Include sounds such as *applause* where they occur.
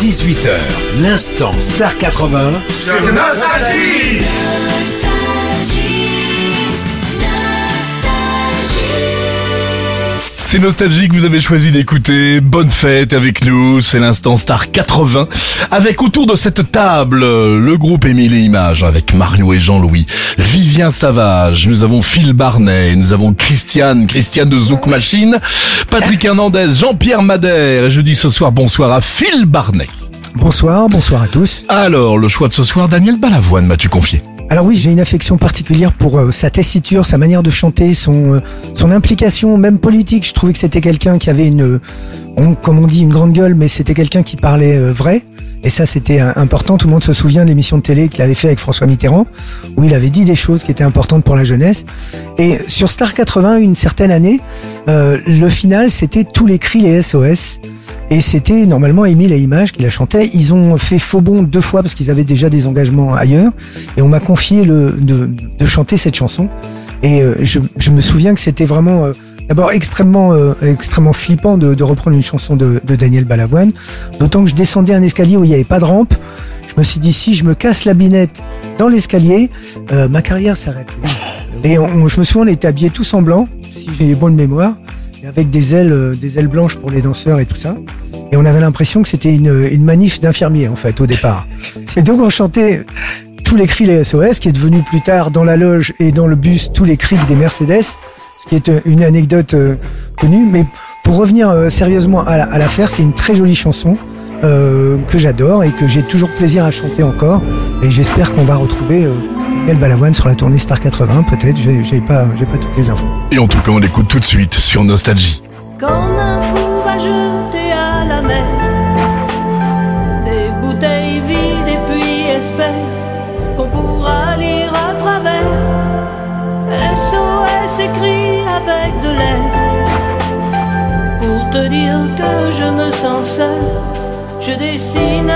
18h, l'instant Star 80 sur Nostalgie C'est nostalgique, vous avez choisi d'écouter. Bonne fête avec nous, c'est l'instant Star 80. Avec autour de cette table, le groupe Émile et Images avec Mario et Jean-Louis. Vivien Savage, nous avons Phil Barnet, nous avons Christiane, Christiane de Zouk Machine, Patrick Hernandez, Jean-Pierre Madère. Et je dis ce soir bonsoir à Phil Barnet. Bonsoir, bonsoir à tous. Alors, le choix de ce soir, Daniel Balavoine m'as-tu confié? Alors oui, j'ai une affection particulière pour euh, sa tessiture, sa manière de chanter, son euh, son implication, même politique. Je trouvais que c'était quelqu'un qui avait une, comme on dit, une grande gueule, mais c'était quelqu'un qui parlait euh, vrai. Et ça, c'était important. Tout le monde se souvient de l'émission de télé qu'il avait fait avec François Mitterrand, où il avait dit des choses qui étaient importantes pour la jeunesse. Et sur Star 80, une certaine année, le final, c'était tous les cris, les SOS. Et c'était normalement Émile et Image qui la chantaient. Ils ont fait faux bond deux fois parce qu'ils avaient déjà des engagements ailleurs. Et on m'a confié le, de, de, chanter cette chanson. Et euh, je, je, me souviens que c'était vraiment euh, d'abord extrêmement euh, extrêmement flippant de, de, reprendre une chanson de, de Daniel Balavoine. D'autant que je descendais un escalier où il n'y avait pas de rampe. Je me suis dit si je me casse la binette dans l'escalier, ma carrière s'arrête. *laughs* Et on, je me souviens on était habillés tous en blanc, si j'ai bonne mémoire avec des ailes, euh, des ailes blanches pour les danseurs et tout ça. Et on avait l'impression que c'était une, une manif d'infirmiers en fait au départ. Et donc on chantait tous les cris les SOS, qui est devenu plus tard dans la loge et dans le bus tous les cris des Mercedes, ce qui est euh, une anecdote euh, connue. Mais pour revenir sérieusement à l'affaire, c'est une très jolie chanson que j'adore et que j'ai toujours plaisir à chanter encore. Et j'espère qu'on va retrouver euh, Miguel Balavoine sur la tournée Star 80. Peut-être, j'ai pas, j'ai pas toutes les infos. Et en tout cas, on l'écoute tout de suite sur Nostalgie. Quand un fou va jeter à la mer des bouteilles vides et puis espère qu'on pourra lire à travers SOS écrit avec de l'air pour te dire que je me sens seul je dessine